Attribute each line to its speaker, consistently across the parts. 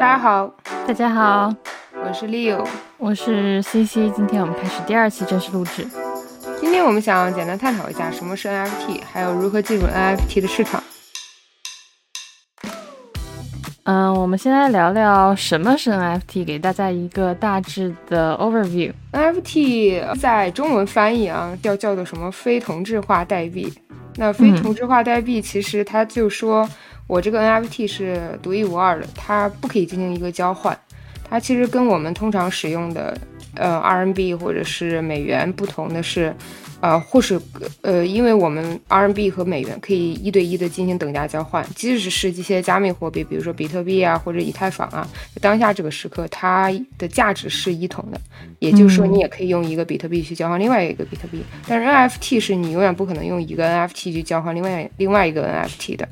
Speaker 1: 大家好，
Speaker 2: 大家好，
Speaker 1: 我是 Leo，
Speaker 2: 我是 CC。今天我们开始第二期正式录制。
Speaker 1: 今天我们想简单探讨一下什么是 NFT，还有如何进入 NFT 的市场。
Speaker 2: 嗯，我们先来聊聊什么是 NFT，给大家一个大致的 overview。
Speaker 1: NFT 在中文翻译啊，叫叫做什么非同质化代币。那非同质化代币其实它就说。我这个 NFT 是独一无二的，它不可以进行一个交换。它其实跟我们通常使用的呃 RMB 或者是美元不同的是，呃，或是呃，因为我们 RMB 和美元可以一对一的进行等价交换，即使是一些加密货币，比如说比特币啊或者以太坊啊，当下这个时刻它的价值是一同的，也就是说你也可以用一个比特币去交换另外一个比特币。但是 NFT 是你永远不可能用一个 NFT 去交换另外另外一个 NFT 的。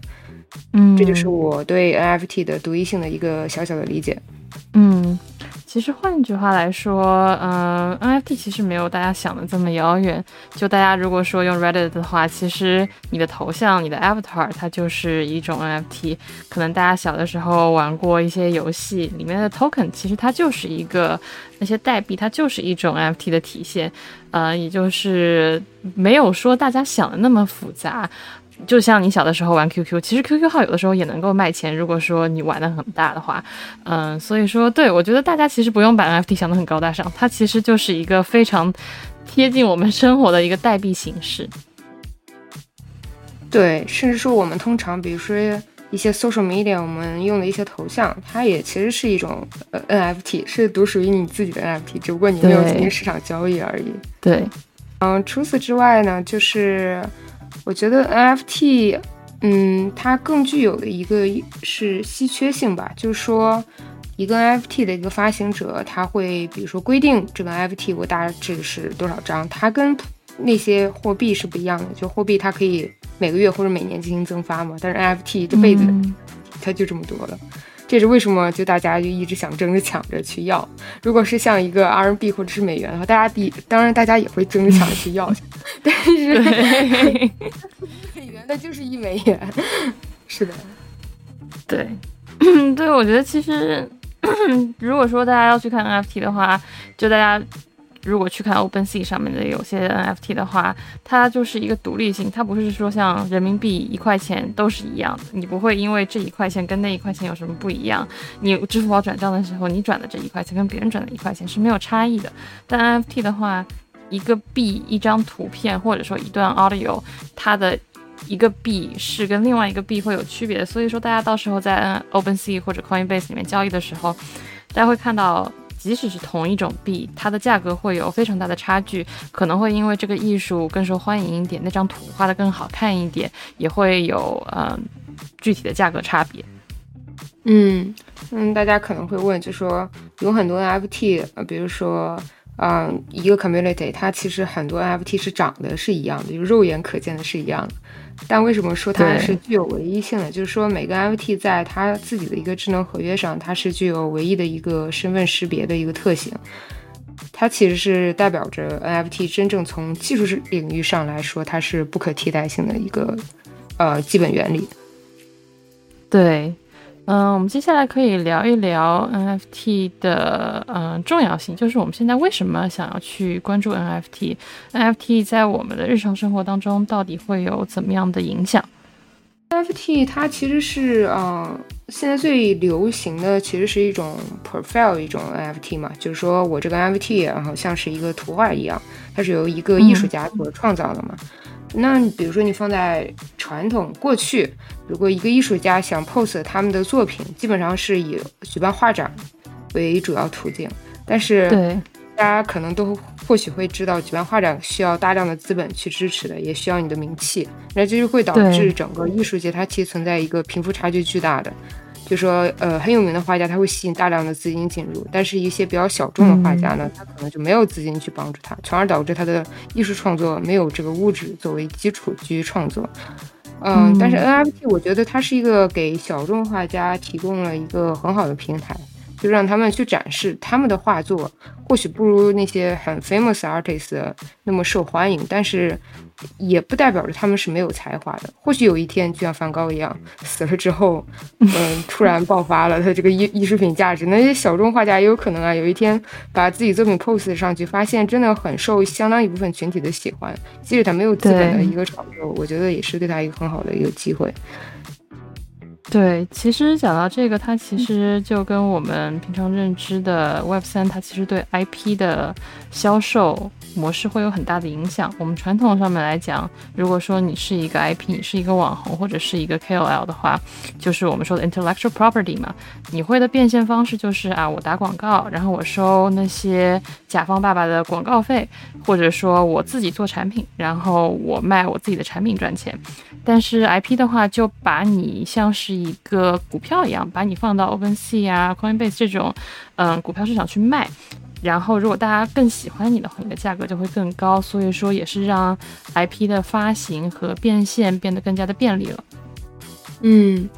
Speaker 2: 嗯，
Speaker 1: 这就是我对 NFT 的独一性的一个小小的理解。
Speaker 2: 嗯，其实换句话来说，嗯，NFT 其实没有大家想的这么遥远。就大家如果说用 Reddit 的话，其实你的头像、你的 Avatar 它就是一种 NFT。可能大家小的时候玩过一些游戏，里面的 Token 其实它就是一个那些代币，它就是一种 NFT 的体现。呃，也就是没有说大家想的那么复杂。就像你小的时候玩 QQ，其实 QQ 号有的时候也能够卖钱。如果说你玩的很大的话，嗯，所以说，对我觉得大家其实不用把 NFT 想的很高大上，它其实就是一个非常贴近我们生活的一个代币形式。
Speaker 1: 对，甚至说我们通常，比如说一些 social media，我们用的一些头像，它也其实是一种呃 NFT，是独属于你自己的 NFT，只不过你没有进行市场交易而已。
Speaker 2: 对，
Speaker 1: 嗯，除此之外呢，就是。我觉得 NFT，嗯，它更具有的一个是稀缺性吧，就是说，一个 NFT 的一个发行者，他会比如说规定这个 NFT 我大致是多少张，它跟那些货币是不一样的，就货币它可以每个月或者每年进行增发嘛，但是 NFT 这辈子它就这么多了。这是为什么？就大家就一直想争着抢着去要。如果是像一个 RMB 或者是美元的话，大家第当然大家也会争着抢着去要。但是 美元那就是一美元。是的，
Speaker 2: 对，对，我觉得其实 如果说大家要去看 NFT 的话，就大家。如果去看 OpenSea 上面的有些 NFT 的话，它就是一个独立性，它不是说像人民币一块钱都是一样的，你不会因为这一块钱跟那一块钱有什么不一样。你支付宝转账的时候，你转的这一块钱跟别人转的一块钱是没有差异的。但 NFT 的话，一个币、一张图片或者说一段 audio，它的一个币是跟另外一个币会有区别的。所以说，大家到时候在 OpenSea 或者 Coinbase 里面交易的时候，大家会看到。即使是同一种币，它的价格会有非常大的差距，可能会因为这个艺术更受欢迎一点，那张图画的更好看一点，也会有嗯具体的价格差别。
Speaker 1: 嗯嗯，大家可能会问，就说有很多 NFT，比如说。嗯，一个 community 它其实很多 NFT 是长得是一样的，就肉眼可见的是一样的。但为什么说它是具有唯一性的？就是说每个 NFT 在它自己的一个智能合约上，它是具有唯一的一个身份识别的一个特性。它其实是代表着 NFT 真正从技术领域上来说，它是不可替代性的一个呃基本原理。
Speaker 2: 对。嗯，我们接下来可以聊一聊 NFT 的嗯重要性，就是我们现在为什么想要去关注 NFT？NFT 在我们的日常生活当中到底会有怎么样的影响
Speaker 1: ？NFT 它其实是嗯现在最流行的其实是一种 profile 一种 NFT 嘛，就是说我这个 NFT 然后像是一个图画一样，它是由一个艺术家所创造的嘛。那比如说你放在传统过去，如果一个艺术家想 pose 他们的作品，基本上是以举办画展为主要途径。但是，
Speaker 2: 对
Speaker 1: 大家可能都或许会知道，举办画展需要大量的资本去支持的，也需要你的名气，那这就会导致整个艺术界它其实存在一个贫富差距巨大的。就说，呃，很有名的画家，他会吸引大量的资金进入，但是一些比较小众的画家呢，他可能就没有资金去帮助他，从而导致他的艺术创作没有这个物质作为基础去创作。嗯，但是 NFT 我觉得它是一个给小众画家提供了一个很好的平台，就让他们去展示他们的画作，或许不如那些很 famous artists 那么受欢迎，但是也不代表着他们是没有才华的。或许有一天，就像梵高一样，死了之后，嗯，突然爆发了他这个艺艺术品价值。那些小众画家也有可能啊，有一天把自己作品 pose 上去，发现真的很受相当一部分群体的喜欢，即使他没有资本的一个炒作，我觉得也是对他一个很好的一个机会。
Speaker 2: 对，其实讲到这个，它其实就跟我们平常认知的 Web 三，它其实对 IP 的销售模式会有很大的影响。我们传统上面来讲，如果说你是一个 IP，你是一个网红或者是一个 KOL 的话，就是我们说的 intellectual property 嘛，你会的变现方式就是啊，我打广告，然后我收那些甲方爸爸的广告费，或者说我自己做产品，然后我卖我自己的产品赚钱。但是 IP 的话，就把你像是一个股票一样，把你放到 OpenSea 啊、Coinbase 这种，嗯，股票市场去卖。然后，如果大家更喜欢你的话，你的价格就会更高。所以说，也是让 IP 的发行和变现变得更加的便利了。
Speaker 1: 嗯，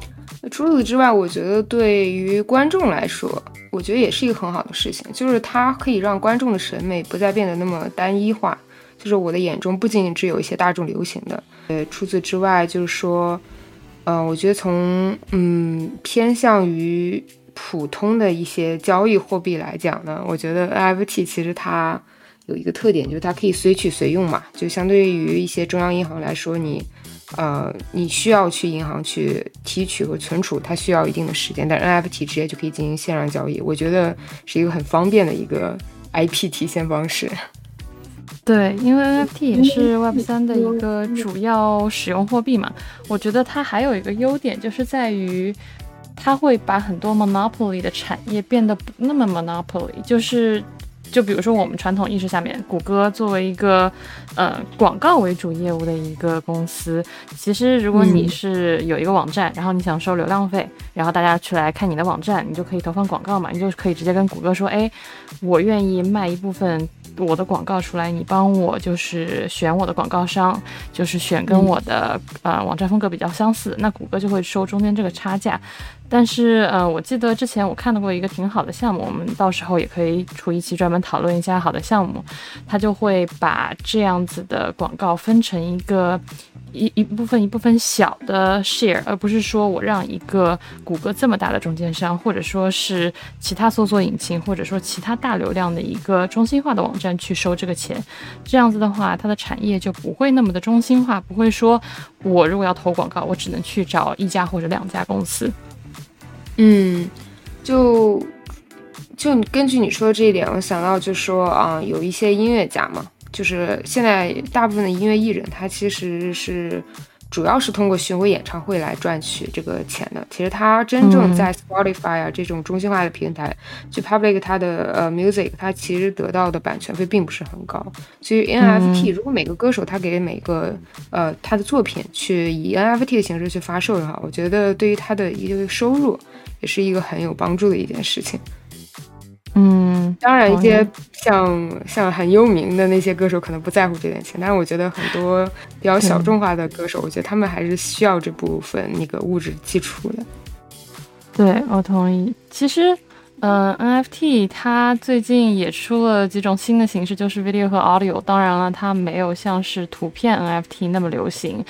Speaker 1: 除此之外，我觉得对于观众来说，我觉得也是一个很好的事情，就是它可以让观众的审美不再变得那么单一化。就是我的眼中不仅仅只有一些大众流行的，呃，除此之外，就是说，嗯，我觉得从嗯偏向于普通的一些交易货币来讲呢，我觉得 NFT 其实它有一个特点，就是它可以随取随用嘛。就相对于一些中央银行来说，你呃你需要去银行去提取和存储，它需要一定的时间，但 NFT 直接就可以进行线上交易，我觉得是一个很方便的一个 IP 提现方式。
Speaker 2: 对，因为 NFT 也是 Web 三的一个主要使用货币嘛，我觉得它还有一个优点，就是在于它会把很多 monopoly 的产业变得不那么 monopoly，就是。就比如说我们传统意识下面，谷歌作为一个呃广告为主业务的一个公司，其实如果你是有一个网站，然后你想收流量费，然后大家去来看你的网站，你就可以投放广告嘛，你就可以直接跟谷歌说，哎，我愿意卖一部分我的广告出来，你帮我就是选我的广告商，就是选跟我的呃网站风格比较相似，那谷歌就会收中间这个差价。但是，呃，我记得之前我看到过一个挺好的项目，我们到时候也可以出一期专门讨论一下好的项目。他就会把这样子的广告分成一个一一部分一部分小的 share，而不是说我让一个谷歌这么大的中间商，或者说是其他搜索引擎，或者说其他大流量的一个中心化的网站去收这个钱。这样子的话，它的产业就不会那么的中心化，不会说我如果要投广告，我只能去找一家或者两家公司。
Speaker 1: 嗯，就就根据你说的这一点，我想到就说啊，有一些音乐家嘛，就是现在大部分的音乐艺人，他其实是。主要是通过巡回演唱会来赚取这个钱的。其实他真正在 Spotify 啊这种中心化的平台去 public 他的呃 music，他其实得到的版权费并不是很高。所以 NFT 如果每个歌手他给每个呃他的作品去以 NFT 的形式去发售的话，我觉得对于他的一个收入也是一个很有帮助的一件事情。
Speaker 2: 嗯，
Speaker 1: 当然，一些像像很有名的那些歌手可能不在乎这点钱，但是我觉得很多比较小众化的歌手，我觉得他们还是需要这部分那个物质基础的。
Speaker 2: 对，我同意。其实，嗯，NFT 它最近也出了几种新的形式，就是 video 和 audio。当然了，它没有像是图片 NFT 那么流行。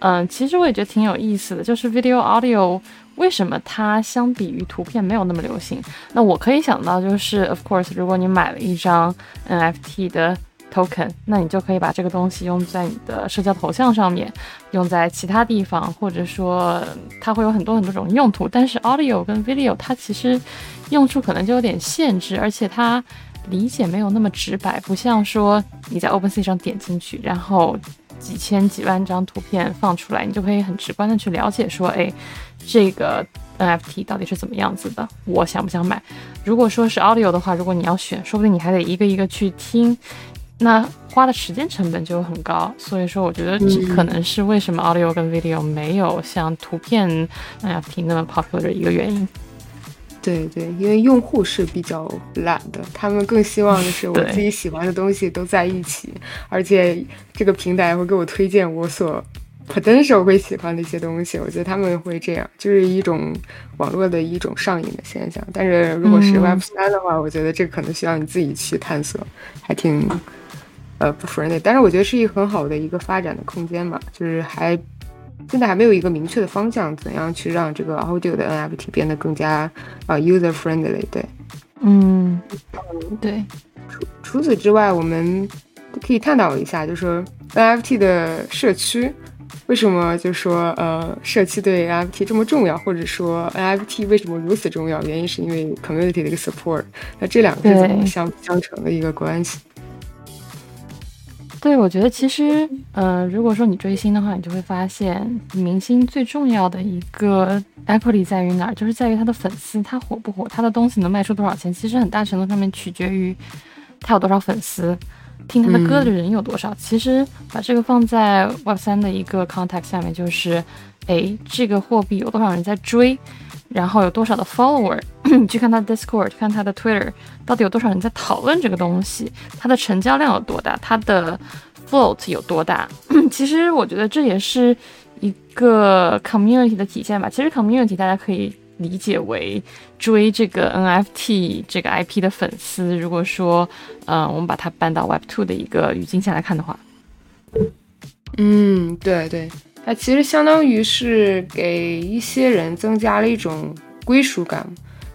Speaker 2: 嗯，其实我也觉得挺有意思的，就是 video audio。为什么它相比于图片没有那么流行？那我可以想到就是，of course，如果你买了一张 NFT 的 token，那你就可以把这个东西用在你的社交头像上面，用在其他地方，或者说它会有很多很多种用途。但是 audio 跟 video 它其实用处可能就有点限制，而且它理解没有那么直白，不像说你在 OpenSea 上点进去，然后几千几万张图片放出来，你就可以很直观的去了解说，哎。这个 NFT 到底是怎么样子的？我想不想买？如果说是 Audio 的话，如果你要选，说不定你还得一个一个去听，那花的时间成本就很高。所以说，我觉得这可能是为什么 Audio 跟 Video 没有像图片 NFT 那么 popular 的一个原因。
Speaker 1: 对对，因为用户是比较懒的，他们更希望的是我自己喜欢的东西都在一起，而且这个平台会给我推荐我所。potential 会喜欢的一些东西，我觉得他们会这样，就是一种网络的一种上瘾的现象。但是如果是 Web 三的话，我觉得这可能需要你自己去探索，还挺呃不 friendly，但是我觉得是一个很好的一个发展的空间嘛，就是还现在还没有一个明确的方向，怎样去让这个 audio 的 NFT 变得更加呃 user friendly？对，
Speaker 2: 嗯，对。
Speaker 1: 除除此之外，我们可以探讨一下，就是说 NFT 的社区。为什么就说呃社区对 NFT 这么重要，或者说 NFT 为什么如此重要？原因是因为 community 的一个 support。那这两个是怎么相相成的一个关系？
Speaker 2: 对，我觉得其实呃，如果说你追星的话，你就会发现明星最重要的一个 equity 在于哪儿，就是在于他的粉丝，他火不火，他的东西能卖出多少钱，其实很大程度上面取决于他有多少粉丝。听他的歌的人有多少？其实把这个放在 Web 三的一个 context 下面，就是，哎，这个货币有多少人在追，然后有多少的 follower，你你 去看他的 Discord，看他的 Twitter，到底有多少人在讨论这个东西，它的成交量有多大，它的 float 有多大？其实我觉得这也是一个 community 的体现吧。其实 community 大家可以。理解为追这个 NFT 这个 IP 的粉丝，如果说，嗯，我们把它搬到 Web Two 的一个语境下来看的话，
Speaker 1: 嗯，对对，它其实相当于是给一些人增加了一种归属感。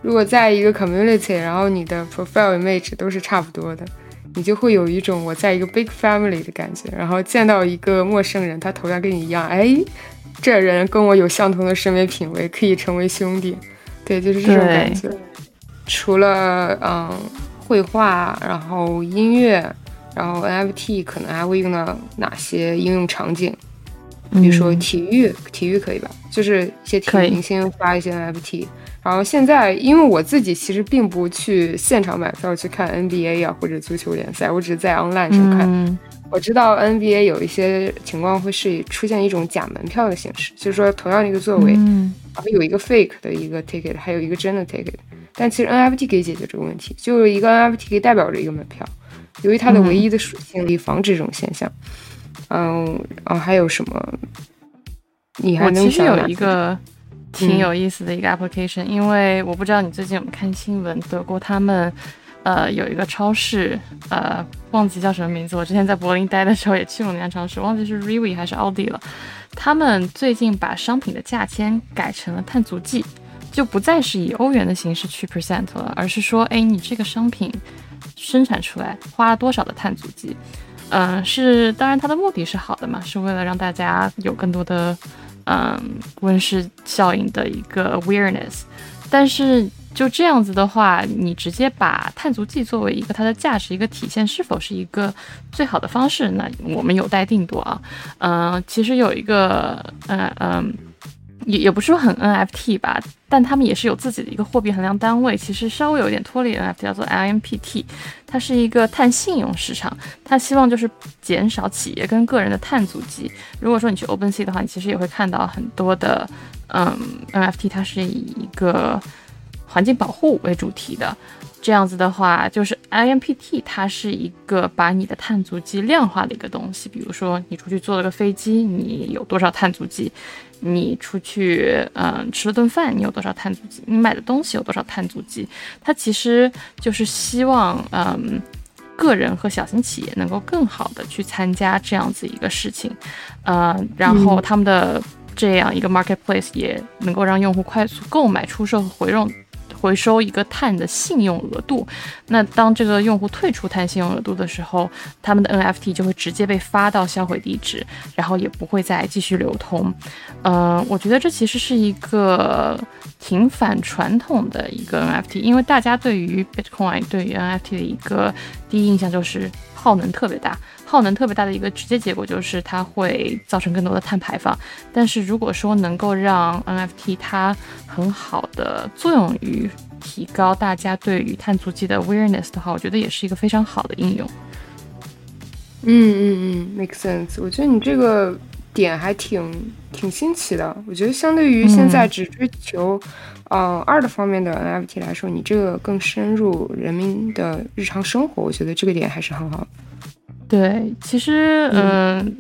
Speaker 1: 如果在一个 community，然后你的 profile image 都是差不多的，你就会有一种我在一个 big family 的感觉。然后见到一个陌生人，他头像跟你一样，哎。这人跟我有相同的审美品味，可以成为兄弟。对，就是这种感觉。除了嗯绘画，然后音乐，然后 NFT 可能还会用到哪些应用场景？比如说体育，体育可以吧？就是一些体育明星发一些 NFT。然后现在，因为我自己其实并不去现场买票去看 NBA 啊或者足球联赛，我只是在 online 上看。我知道 NBA 有一些情况会是出现一种假门票的形式，就是说同样的一个座位，然后有一个 fake 的一个 ticket，还有一个真的 ticket。但其实 NFT 可以解决这个问题，就是一个 NFT 可以代表着一个门票，由于它的唯一的属性，可以防止这种现象。嗯，啊，还有什么？你还能
Speaker 2: 想？有一个挺有意思的一个 application，因为我不知道你最近有没有看新闻，德国他们。呃，有一个超市，呃，忘记叫什么名字。我之前在柏林待的时候也去过那家超市，忘记是 Rewe 还是奥迪了。他们最近把商品的价签改成了碳足迹，就不再是以欧元的形式去 present 了，而是说，哎，你这个商品生产出来花了多少的碳足迹？嗯，是，当然它的目的是好的嘛，是为了让大家有更多的，嗯，温室效应的一个 awareness，但是。就这样子的话，你直接把碳足迹作为一个它的价值一个体现，是否是一个最好的方式？那我们有待定夺啊。嗯，其实有一个，嗯嗯，也也不是说很 NFT 吧，但他们也是有自己的一个货币衡量单位，其实稍微有点脱离 NFT，叫做 IMPT，它是一个碳信用市场，它希望就是减少企业跟个人的碳足迹。如果说你去 OpenSea 的话，你其实也会看到很多的，嗯，NFT，它是以一个。环境保护为主题的，这样子的话，就是 IMPT，它是一个把你的碳足迹量化的一个东西。比如说，你出去坐了个飞机，你有多少碳足迹？你出去，嗯，吃了顿饭，你有多少碳足迹？你买的东西有多少碳足迹？它其实就是希望，嗯，个人和小型企业能够更好的去参加这样子一个事情，呃，然后他们的这样一个 marketplace 也能够让用户快速购买、出售和回用。回收一个碳的信用额度，那当这个用户退出碳信用额度的时候，他们的 NFT 就会直接被发到销毁地址，然后也不会再继续流通。嗯，我觉得这其实是一个挺反传统的一个 NFT，因为大家对于 Bitcoin 对于 NFT 的一个第一印象就是耗能特别大。耗能特别大的一个直接结果就是它会造成更多的碳排放。但是如果说能够让 NFT 它很好的作用于提高大家对于碳足迹的 awareness 的话，我觉得也是一个非常好的应用。
Speaker 1: 嗯嗯嗯，make sense。我觉得你这个点还挺挺新奇的。我觉得相对于现在只追求呃二的方面的 NFT 来说，你这个更深入人民的日常生活，我觉得这个点还是很好。
Speaker 2: 对，其实嗯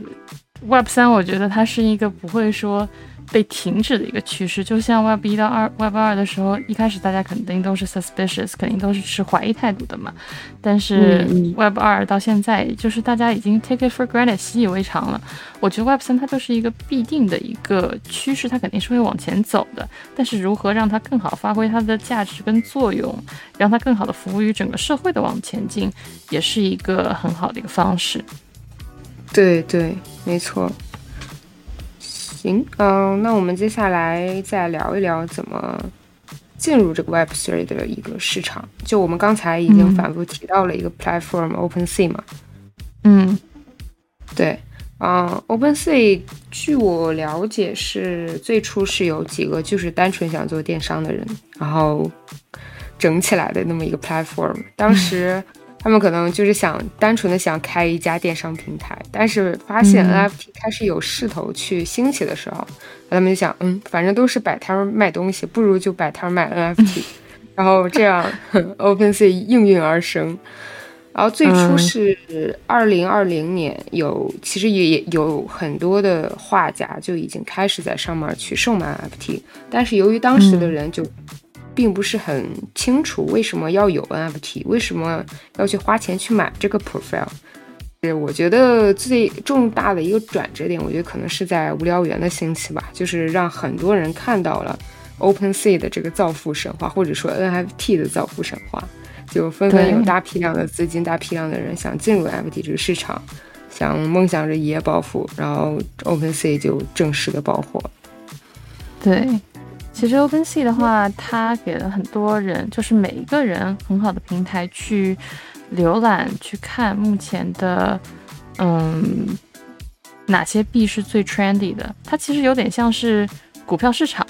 Speaker 2: ，Web 三我觉得它是一个不会说被停止的一个趋势。就像 Web 一到二、Web 二的时候，一开始大家肯定都是 suspicious，肯定都是持怀疑态度的嘛。但是 Web 二到现在，就是大家已经 take it for granted，习以为常了。我觉得 Web 三它就是一个必定的一个趋势，它肯定是会往前走的。但是如何让它更好发挥它的价值跟作用，让它更好的服务于整个社会的往前进，也是一个很好的一个方式。
Speaker 1: 对对，没错。行，嗯，那我们接下来再聊一聊怎么进入这个 Web Three 的一个市场。就我们刚才已经反复提到了一个 platform OpenSea 嘛。
Speaker 2: 嗯，
Speaker 1: 对，嗯，OpenSea 据我了解是最初是有几个就是单纯想做电商的人，然后整起来的那么一个 platform。当时。他们可能就是想单纯的想开一家电商平台，但是发现 NFT 开始有势头去兴起的时候，他们就想，嗯，反正都是摆摊卖东西，不如就摆摊卖 NFT，然后这样 OpenSea 应运而生。然后最初是二零二零年，有其实也有很多的画家就已经开始在上面去售卖 NFT，但是由于当时的人就。并不是很清楚为什么要有 NFT，为什么要去花钱去买这个 profile。是我觉得最重大的一个转折点，我觉得可能是在无聊猿的兴起吧，就是让很多人看到了 OpenSea 的这个造富神话，或者说 NFT 的造富神话，就纷纷有大批量的资金、大批量的人想进入 NFT 这个市场，想梦想着一夜暴富，然后 OpenSea 就正式的爆火。
Speaker 2: 对。其实 OpenSea 的话，它给了很多人，就是每一个人很好的平台去浏览、去看目前的，嗯，哪些币是最 trendy 的。它其实有点像是股票市场。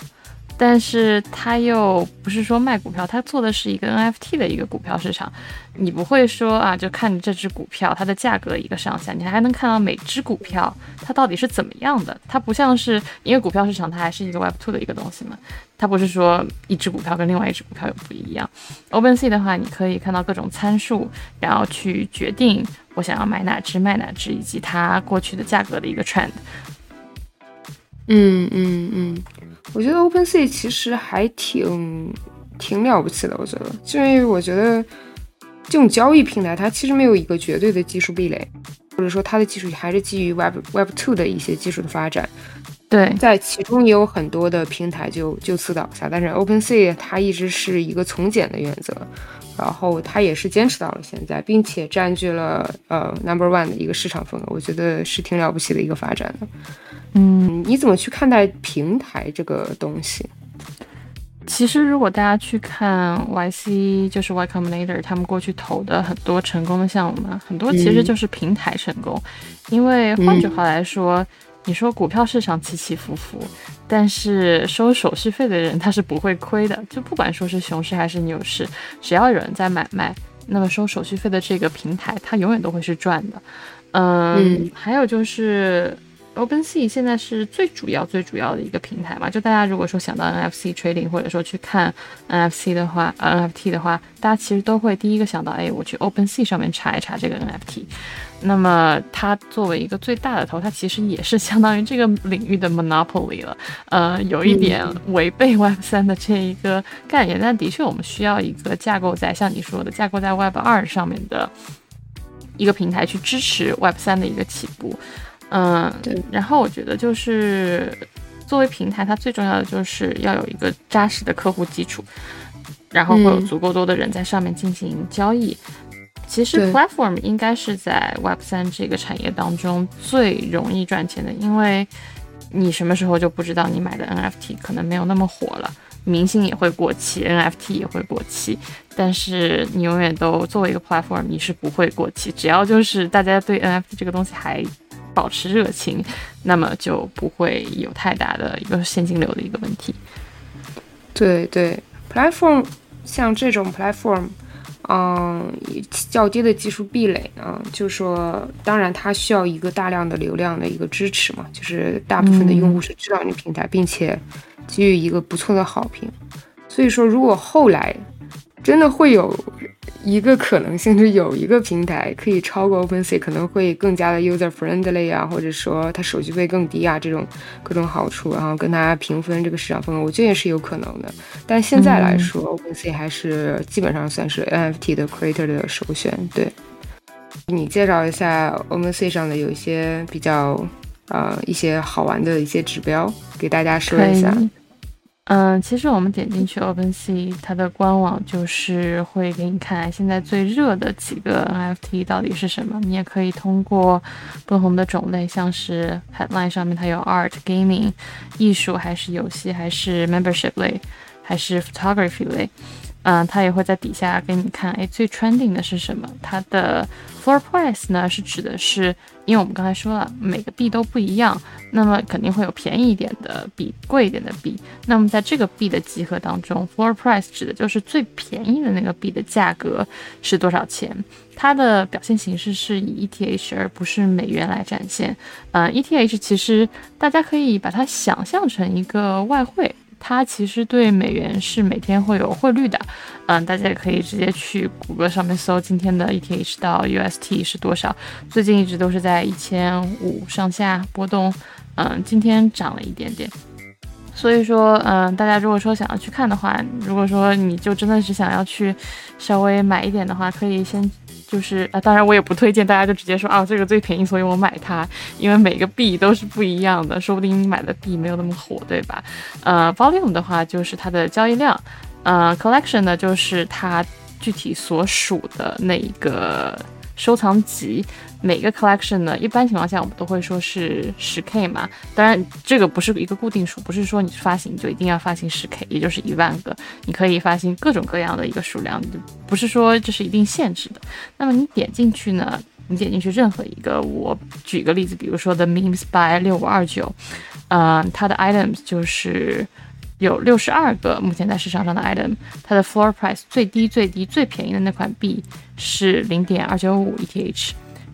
Speaker 2: 但是他又不是说卖股票，他做的是一个 NFT 的一个股票市场。你不会说啊，就看这只股票它的价格一个上下，你还能看到每只股票它到底是怎么样的。它不像是因为股票市场它还是一个 Web2 的一个东西嘛，它不是说一只股票跟另外一只股票有不一样。OpenSea 的话，你可以看到各种参数，然后去决定我想要买哪只卖哪只，以及它过去的价格的一个 trend。
Speaker 1: 嗯嗯嗯。我觉得 OpenSea 其实还挺挺了不起的，我觉得，因为我觉得这种交易平台它其实没有一个绝对的技术壁垒，或者说它的技术还是基于 Web Web Two 的一些技术的发展。
Speaker 2: 对，
Speaker 1: 在其中也有很多的平台就就此倒下，但是 OpenSea 它一直是一个从简的原则，然后它也是坚持到了现在，并且占据了呃 Number One 的一个市场份额，我觉得是挺了不起的一个发展的。嗯，你怎么去看待平台这个东西？
Speaker 2: 其实，如果大家去看 YC，就是 Y Combinator，他们过去投的很多成功的项目嘛，很多其实就是平台成功。因为换句话来说，你说股票市场起起伏伏，但是收手续费的人他是不会亏的。就不管说是熊市还是牛市，只要有人在买卖，那么收手续费的这个平台，它永远都会是赚的。嗯，还有就是。OpenSea 现在是最主要、最主要的一个平台嘛？就大家如果说想到 NFC trading，或者说去看 NFC 的话，NFT 的话，大家其实都会第一个想到，哎，我去 OpenSea 上面查一查这个 NFT。那么它作为一个最大的头，它其实也是相当于这个领域的 monopoly 了。呃，有一点违背 Web 三的这一个概念，但的确我们需要一个架构在像你说的架构在 Web 二上面的一个平台去支持 Web 三的一个起步。嗯，对。然后我觉得就是作为平台，它最重要的就是要有一个扎实的客户基础，然后会有足够多的人在上面进行交易。其实 platform 应该是在 Web 三这个产业当中最容易赚钱的，因为你什么时候就不知道你买的 NFT 可能没有那么火了，明星也会过期，NFT 也会过期，但是你永远都作为一个 platform，你是不会过期，只要就是大家对 NFT 这个东西还。保持热情，那么就不会有太大的一个现金流的一个问题。
Speaker 1: 对对，platform 像这种 platform，嗯，较低的技术壁垒呢，就说，当然它需要一个大量的流量的一个支持嘛，就是大部分的用户是知道你平台，并且给予一个不错的好评。所以说，如果后来真的会有一个可能性是有一个平台可以超过 OpenSea，可能会更加的 user friendly 啊，或者说它手续费更低啊，这种各种好处，然后跟大家平分这个市场份额，我觉得也是有可能的。但现在来说，OpenSea 还是基本上算是 NFT 的 creator 的首选。对，你介绍一下 OpenSea 上的有一些比较呃一些好玩的一些指标，给大家说一下。
Speaker 2: 嗯，其实我们点进去 OpenSea，它的官网就是会给你看现在最热的几个 NFT 到底是什么。你也可以通过不同的种类，像是 Headline 上面它有 Art、Gaming、艺术，还是游戏，还是 Membership 类，还是 Photography 类。嗯，它也会在底下给你看，哎，最 trending 的是什么？它的 floor price 呢，是指的是，因为我们刚才说了，每个币都不一样，那么肯定会有便宜一点的币，贵一点的币。那么在这个币的集合当中，floor price 指的就是最便宜的那个币的价格是多少钱。它的表现形式是以 ETH 而不是美元来展现。嗯，ETH 其实大家可以把它想象成一个外汇。它其实对美元是每天会有汇率的，嗯，大家也可以直接去谷歌上面搜今天的 ETH 到 UST 是多少，最近一直都是在一千五上下波动，嗯，今天涨了一点点，所以说，嗯，大家如果说想要去看的话，如果说你就真的是想要去稍微买一点的话，可以先。就是啊，当然我也不推荐大家就直接说啊，这个最便宜，所以我买它，因为每个币都是不一样的，说不定你买的币没有那么火，对吧？呃，volume 的话就是它的交易量，呃，collection 呢就是它具体所属的那一个收藏集。每个 collection 呢，一般情况下我们都会说是十 K 嘛。当然，这个不是一个固定数，不是说你发行就一定要发行十 K，也就是一万个。你可以发行各种各样的一个数量，不是说这是一定限制的。那么你点进去呢，你点进去任何一个，我举个例子，比如说 The Memes by 六五二九，嗯，它的 items 就是有六十二个目前在市场上的 item，它的 floor price 最低最低最便宜的那款币是零点二九五 ETH。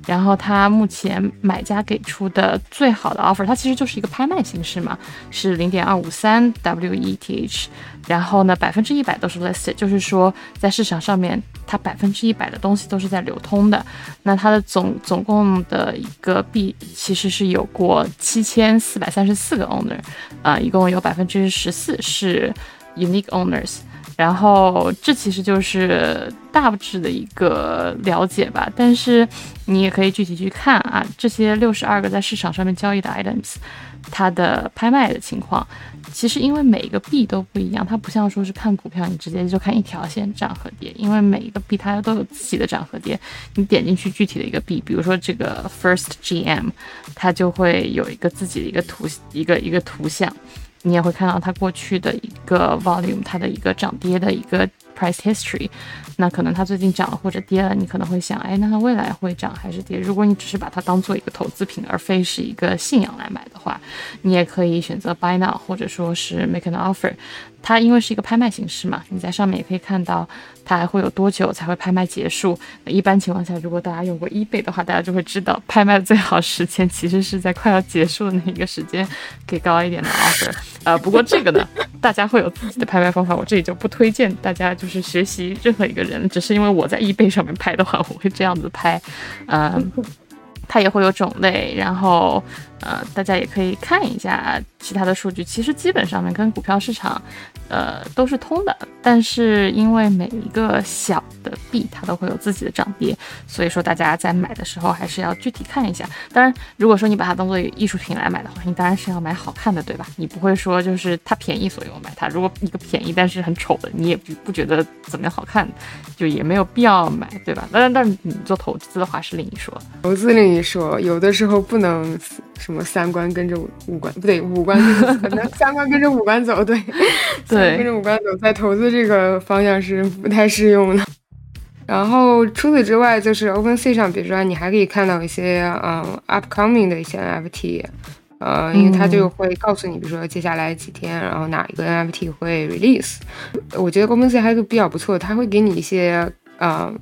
Speaker 2: 然后它目前买家给出的最好的 offer，它其实就是一个拍卖形式嘛，是零点二五三 WETH。然后呢，百分之一百都是 listed，就是说在市场上面，它百分之一百的东西都是在流通的。那它的总总共的一个币其实是有过七千四百三十四个 owner，啊，一共有百分之十四是 unique owners。然后这其实就是大致的一个了解吧，但是你也可以具体去看啊，这些六十二个在市场上面交易的 items，它的拍卖的情况，其实因为每一个币都不一样，它不像说是看股票，你直接就看一条线涨和跌，因为每一个币它都有自己的涨和跌，你点进去具体的一个币，比如说这个 First GM，它就会有一个自己的一个图一个一个图像。你也会看到它过去的一个 volume，它的一个涨跌的一个 price history。那可能它最近涨了或者跌了，你可能会想，哎，那它未来会涨还是跌？如果你只是把它当做一个投资品，而非是一个信仰来买的话，你也可以选择 buy now，或者说是 make an offer。它因为是一个拍卖形式嘛，你在上面也可以看到它还会有多久才会拍卖结束。一般情况下，如果大家用过 eBay 的话，大家就会知道拍卖的最好时间其实是在快要结束的那一个时间，给高一点的 offer。呃，不过这个呢，大家会有自己的拍卖方法，我这里就不推荐大家就是学习任何一个。人只是因为我在易贝上面拍的话，我会这样子拍，嗯，它也会有种类，然后。呃，大家也可以看一下其他的数据，其实基本上面跟股票市场，呃，都是通的。但是因为每一个小的币它都会有自己的涨跌，所以说大家在买的时候还是要具体看一下。当然，如果说你把它当做艺术品来买的话，你当然是要买好看的，对吧？你不会说就是它便宜所以我买它。如果一个便宜但是很丑的，你也不不觉得怎么样好看，就也没有必要买，对吧？当然，但是你做投资的话是另一说。
Speaker 1: 投资另一说，有的时候不能。什么三观跟着五官不对，五官可能三观跟着五官走，对，
Speaker 2: 对，
Speaker 1: 跟着五官走，在投资这个方向是不太适用的。然后除此之外，就是 OpenSea 上，比如说你还可以看到一些嗯 upcoming 的一些 NFT，呃，因为它就会告诉你，比如说接下来几天，然后哪一个 NFT 会 release。我觉得 OpenSea 还是比较不错，它会给你一些呃。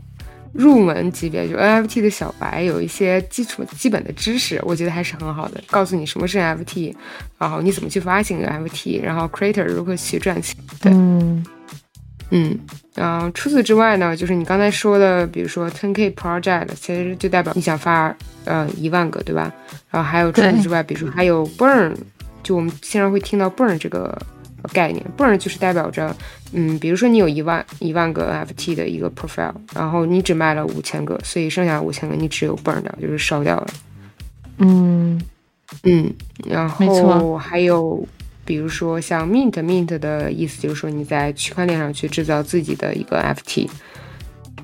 Speaker 1: 入门级别就 NFT 的小白有一些基础基本的知识，我觉得还是很好的。告诉你什么是 NFT，然后你怎么去发行 NFT，然后 Creator 如何去赚钱。对，嗯，然后除此之外呢，就是你刚才说的，比如说 10K project，其实就代表你想发呃一万个，对吧？然后还有除此之外，比如说还有 burn，就我们经常会听到 burn 这个概念，burn 就是代表着，嗯，比如说你有一万一万个 NFT 的一个 profile，然后你只卖了五千个，所以剩下五千个你只有 burn 掉，就是烧掉了。
Speaker 2: 嗯
Speaker 1: 嗯，然后还有。比如说像 mint，mint 的意思就是说你在区块链上去制造自己的一个 FT，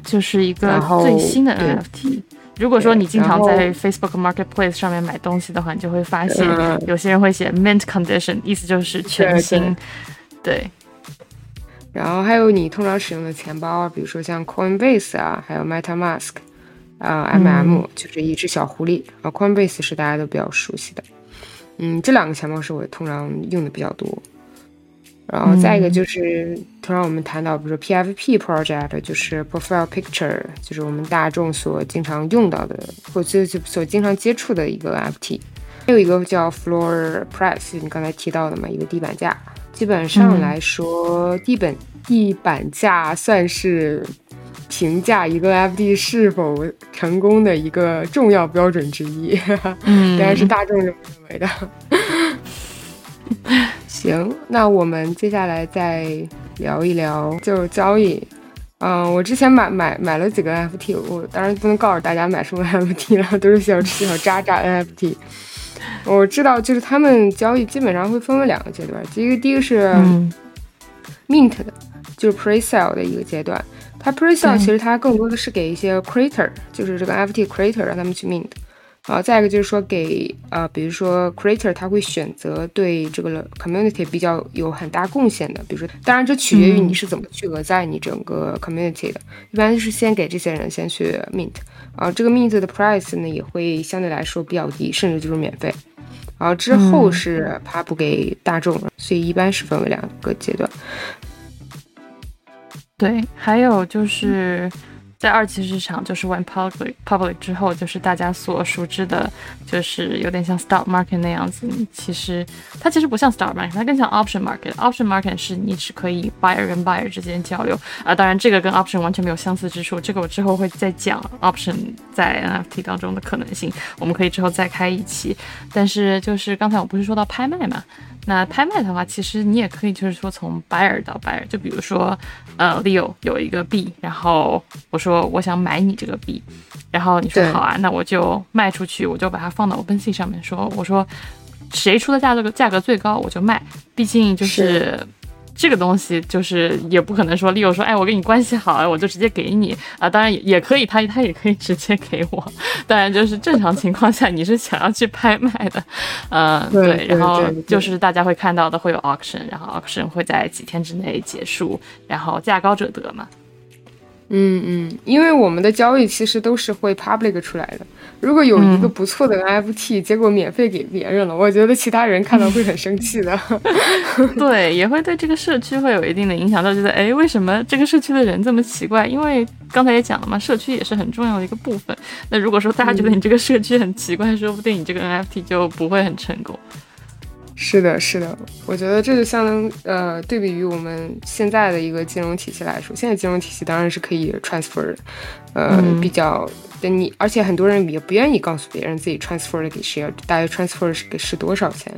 Speaker 2: 就是一个最新的 NFT。如果说你经常在 Facebook Marketplace 上面买东西的话，你就会发现有些人会写 mint condition，意思就是全新。对。
Speaker 1: 然后还有你通常使用的钱包，比如说像 Coinbase 啊，还有 MetaMask 啊，MM 就是一只小狐狸啊，Coinbase 是大家都比较熟悉的。嗯，这两个钱包是我通常用的比较多，然后再一个就是通常我们谈到，比如说 PFP project，就是 profile picture，就是我们大众所经常用到的，或者所经常接触的一个 FT。还有一个叫 floor price，你刚才提到的嘛，一个地板价。基本上来说，地板地板价算是。评价一个 FD 是否成功的一个重要标准之一，
Speaker 2: 嗯，
Speaker 1: 当然是大众认为的。行，那我们接下来再聊一聊就是交易。嗯，我之前买买买了几个 NFT，我当然不能告诉大家买什么 NFT 了，都是小小渣渣 NFT。我知道，就是他们交易基本上会分为两个阶段，第一个第一个是 mint 的，就是 pre-sale 的一个阶段。它 pre-sale 其实它更多的是给一些 creator，就是这个 NFT creator 让他们去 mint，啊，再一个就是说给呃，比如说 creator 他会选择对这个 community 比较有很大贡献的，比如说，当然这取决于你是怎么去额在你整个 community 的，一般是先给这些人先去 mint，啊，这个 mint 的 price 呢也会相对来说比较低，甚至就是免费，然后之后是发布给大众，所以一般是分为两个阶段。
Speaker 2: 对，还有就是在二级市场，就是 when public public 之后，就是大家所熟知的，就是有点像 stock market 那样子。其实它其实不像 stock market，它更像 option market。option market 是你只可以 buyer 跟 buyer 之间交流啊。当然，这个跟 option 完全没有相似之处。这个我之后会再讲 option 在 NFT 当中的可能性，我们可以之后再开一期。但是就是刚才我不是说到拍卖嘛？那拍卖的话，其实你也可以就是说从 buyer 到 buyer，就比如说，呃，Leo 有一个币，然后我说我想买你这个币，然后你说好啊，那我就卖出去，我就把它放到 OpenSea 上面说，我说谁出的价这个价格最高我就卖，毕竟就是。这个东西就是也不可能说利用说，哎，我跟你关系好，我就直接给你啊。当然也也可以，他他也可以直接给我。当然就是正常情况下，你是想要去拍卖的，嗯，对。然后就是大家会看到的会有 auction，然后 auction 会在几天之内结束，然后价高者得嘛。
Speaker 1: 嗯嗯，因为我们的交易其实都是会 public 出来的。如果有一个不错的 NFT，结果免费给别人了，我觉得其他人看到会很生气的。
Speaker 2: 对，也会对这个社区会有一定的影响，到觉得哎，为什么这个社区的人这么奇怪？因为刚才也讲了嘛，社区也是很重要的一个部分。那如果说大家觉得你这个社区很奇怪，说不定你这个 NFT 就不会很成功。
Speaker 1: 是的，是的，我觉得这就相当呃，对比于我们现在的一个金融体系来说，现在金融体系当然是可以 transfer 的，呃，比较跟你，而且很多人也不愿意告诉别人自己 transfer 了给谁，大约 transfer 是给是多少钱。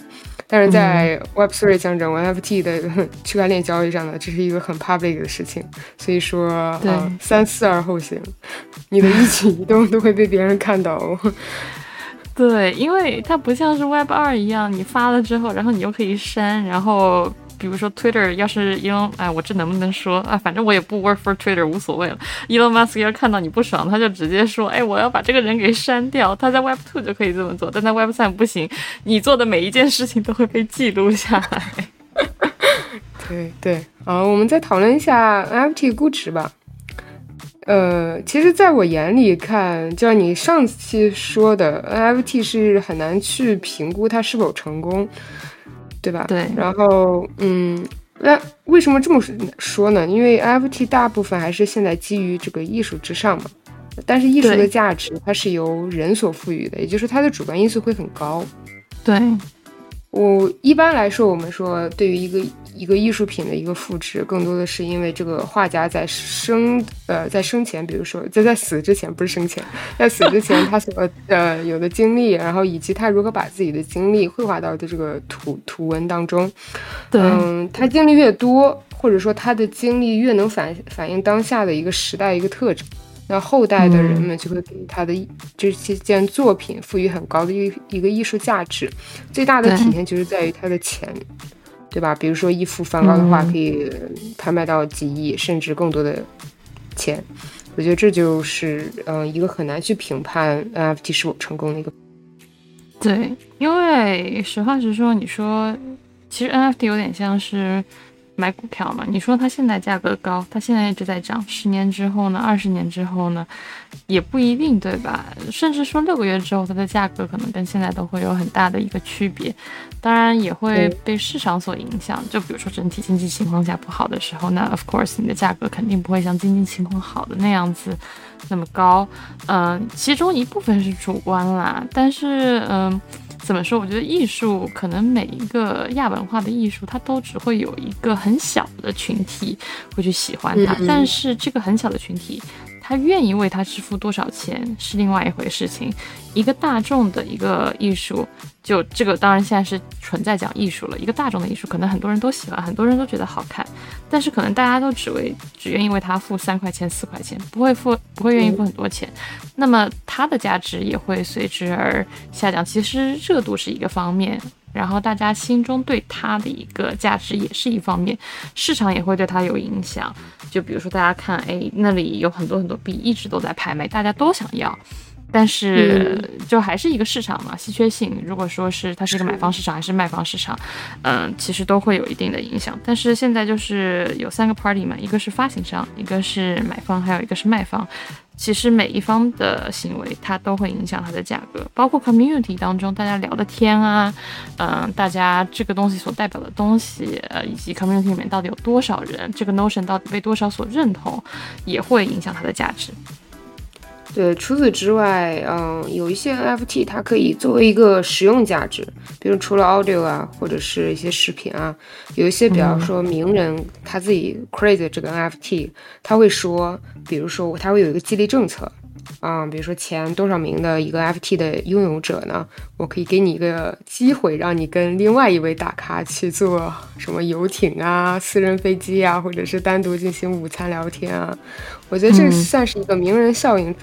Speaker 1: 但是在 Web3 像整个 NFT 的 区块链交易上呢，这是一个很 public 的事情，所以说，嗯，三思而后行，你的一举一动都会被别人看到。
Speaker 2: 对，因为它不像是 Web 二一样，你发了之后，然后你又可以删。然后，比如说 Twitter，要是 Elon，哎，我这能不能说啊？反正我也不 work for Twitter，无所谓了。Elon Musk 要看到你不爽，他就直接说，哎，我要把这个人给删掉。他在 Web two 就可以这么做，但在 Web 三不行。你做的每一件事情都会被记录下来。
Speaker 1: 对 对，好，我们再讨论一下 NFT 估值吧。呃，其实，在我眼里看，就像你上期说的，NFT 是很难去评估它是否成功，对吧？
Speaker 2: 对。
Speaker 1: 然后，嗯，那为什么这么说呢？因为 NFT 大部分还是现在基于这个艺术之上嘛。但是艺术的价值它是由人所赋予的，也就是它的主观因素会很高。
Speaker 2: 对。
Speaker 1: 我一般来说，我们说对于一个一个艺术品的一个复制，更多的是因为这个画家在生呃在生前，比如说在在死之前，不是生前，在死之前 他所呃有的经历，然后以及他如何把自己的经历绘画到的这个图图文当中。
Speaker 2: 嗯，
Speaker 1: 他经历越多，或者说他的经历越能反反映当下的一个时代一个特征。那后代的人们就会给他的这些件作品赋予很高的一一个艺术价值，最大的体现就是在于他的钱，对吧？比如说一幅梵高的画可以拍卖到几亿甚至更多的钱，我觉得这就是嗯一个很难去评判 NFT 是否成功的一个。
Speaker 2: 对，因为实话实说，你说其实 NFT 有点像是。买股票嘛，你说它现在价格高，它现在一直在涨，十年之后呢，二十年之后呢，也不一定，对吧？甚至说六个月之后，它的价格可能跟现在都会有很大的一个区别，当然也会被市场所影响。就比如说整体经济情况下不好的时候，那 of course 你的价格肯定不会像经济情况好的那样子那么高。嗯，其中一部分是主观啦，但是嗯。怎么说？我觉得艺术可能每一个亚文化的艺术，它都只会有一个很小的群体会去喜欢它，但是这个很小的群体。他愿意为他支付多少钱是另外一回事情。一个大众的一个艺术，就这个当然现在是纯在讲艺术了。一个大众的艺术，可能很多人都喜欢，很多人都觉得好看，但是可能大家都只为只愿意为他付三块钱、四块钱，不会付不会愿意付很多钱。那么它的价值也会随之而下降。其实热度是一个方面。然后大家心中对它的一个价值也是一方面，市场也会对它有影响。就比如说大家看，哎，那里有很多很多币一直都在拍卖，大家都想要，但是就还是一个市场嘛，稀缺性。如果说是它是一个买方市场还是卖方市场，嗯，其实都会有一定的影响。但是现在就是有三个 party 嘛，一个是发行商，一个是买方，还有一个是卖方。其实每一方的行为，它都会影响它的价格，包括 community 当中大家聊的天啊，嗯，大家这个东西所代表的东西，呃，以及 community 里面到底有多少人，这个 notion 到底被多少所认同，也会影响它的价值。
Speaker 1: 对，除此之外，嗯，有一些 NFT 它可以作为一个实用价值，比如除了 audio 啊，或者是一些视频啊，有一些比方说名人他自己 create 这个 NFT，他会说，比如说他会有一个激励政策，啊，比如说前多少名的一个 NFT 的拥有者呢，我可以给你一个机会，让你跟另外一位大咖去做什么游艇啊、私人飞机啊，或者是单独进行午餐聊天啊，我觉得这算是一个名人效应。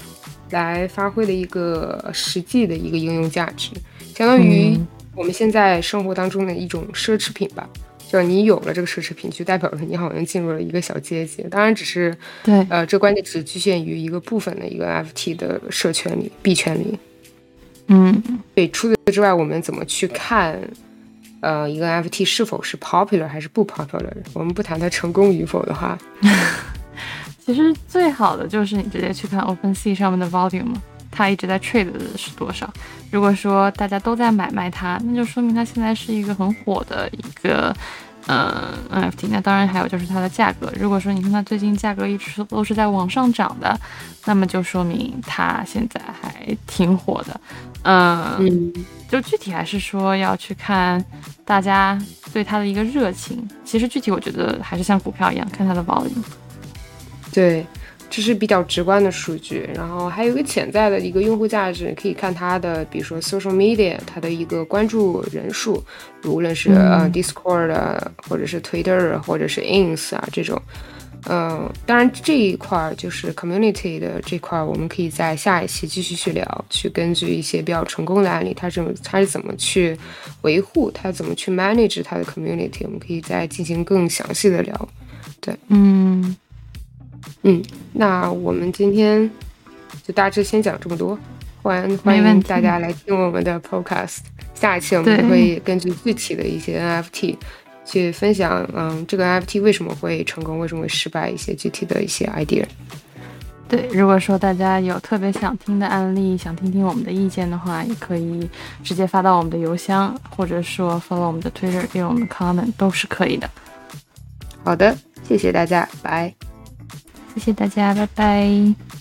Speaker 1: 来发挥的一个实际的一个应用价值，相当于我们现在生活当中的一种奢侈品吧。就你有了这个奢侈品，就代表着你好像进入了一个小阶级。当然，只是
Speaker 2: 对，
Speaker 1: 呃，这关键只局限于一个部分的一个 FT 的社圈里、币圈里。
Speaker 2: 嗯，
Speaker 1: 对。除此之外，我们怎么去看，呃，一个 FT 是否是 popular 还是不 popular？我们不谈它成功与否的话。
Speaker 2: 其实最好的就是你直接去看 OpenSea 上面的 volume，它一直在 trade 的是多少。如果说大家都在买卖它，那就说明它现在是一个很火的一个呃 NFT。那当然还有就是它的价格。如果说你看它最近价格一直都是在往上涨的，那么就说明它现在还挺火的。嗯，就具体还是说要去看大家对它的一个热情。其实具体我觉得还是像股票一样，看它的 volume。
Speaker 1: 对，这是比较直观的数据，然后还有一个潜在的一个用户价值，可以看它的，比如说 social media，它的一个关注人数，无论是呃 Discord 或者是 Twitter 或者是 Ins 啊这种，嗯，当然这一块就是 community 的这块，我们可以在下一期继续去聊，去根据一些比较成功的案例，它怎么它是怎么去维护，它怎么去 manage 它的 community，我们可以再进行更详细的聊，对，
Speaker 2: 嗯。
Speaker 1: 嗯，那我们今天就大致先讲这么多，欢欢迎大家来听我们的 podcast。下一期我们会根据具体的一些 NFT 去分享，嗯，这个 NFT 为什么会成功，为什么会失败，一些具体的一些 idea。
Speaker 2: 对，如果说大家有特别想听的案例，想听听我们的意见的话，也可以直接发到我们的邮箱，或者说 follow 我们的 Twitter 给我们 comment 都是可以的。
Speaker 1: 好的，谢谢大家，拜。
Speaker 2: 谢谢大家，拜拜。